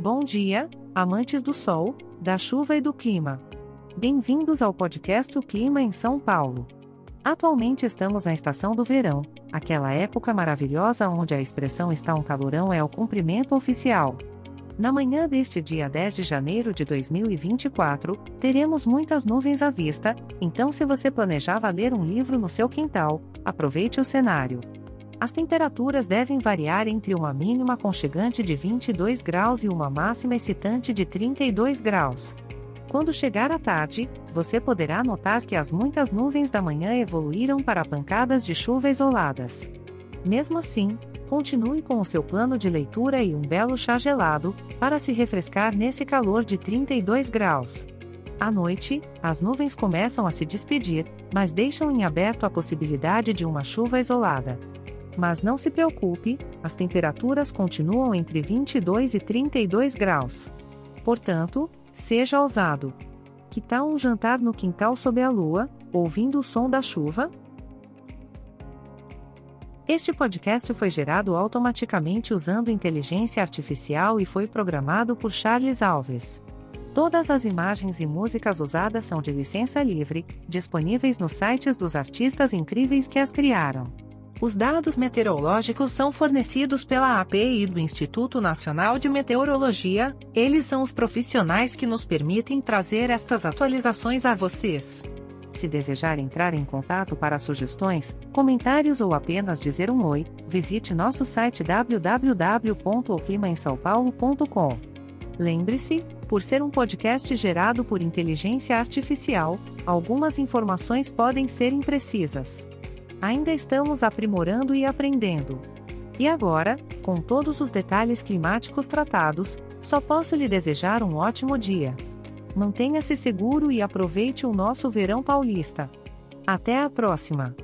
Bom dia, amantes do sol, da chuva e do clima. Bem-vindos ao podcast O Clima em São Paulo. Atualmente estamos na estação do verão, aquela época maravilhosa onde a expressão está um calorão é o cumprimento oficial. Na manhã deste dia 10 de janeiro de 2024, teremos muitas nuvens à vista, então, se você planejava ler um livro no seu quintal, aproveite o cenário. As temperaturas devem variar entre uma mínima aconchegante de 22 graus e uma máxima excitante de 32 graus. Quando chegar a tarde, você poderá notar que as muitas nuvens da manhã evoluíram para pancadas de chuva isoladas. Mesmo assim, continue com o seu plano de leitura e um belo chá gelado, para se refrescar nesse calor de 32 graus. À noite, as nuvens começam a se despedir, mas deixam em aberto a possibilidade de uma chuva isolada. Mas não se preocupe, as temperaturas continuam entre 22 e 32 graus. Portanto, seja ousado. Que tal um jantar no quintal sob a lua, ouvindo o som da chuva? Este podcast foi gerado automaticamente usando inteligência artificial e foi programado por Charles Alves. Todas as imagens e músicas usadas são de licença livre, disponíveis nos sites dos artistas incríveis que as criaram. Os dados meteorológicos são fornecidos pela API do Instituto Nacional de Meteorologia, eles são os profissionais que nos permitem trazer estas atualizações a vocês. Se desejar entrar em contato para sugestões, comentários ou apenas dizer um oi, visite nosso site www.oclimaemsaopaulo.com. Lembre-se, por ser um podcast gerado por inteligência artificial, algumas informações podem ser imprecisas. Ainda estamos aprimorando e aprendendo. E agora, com todos os detalhes climáticos tratados, só posso lhe desejar um ótimo dia. Mantenha-se seguro e aproveite o nosso verão paulista. Até a próxima!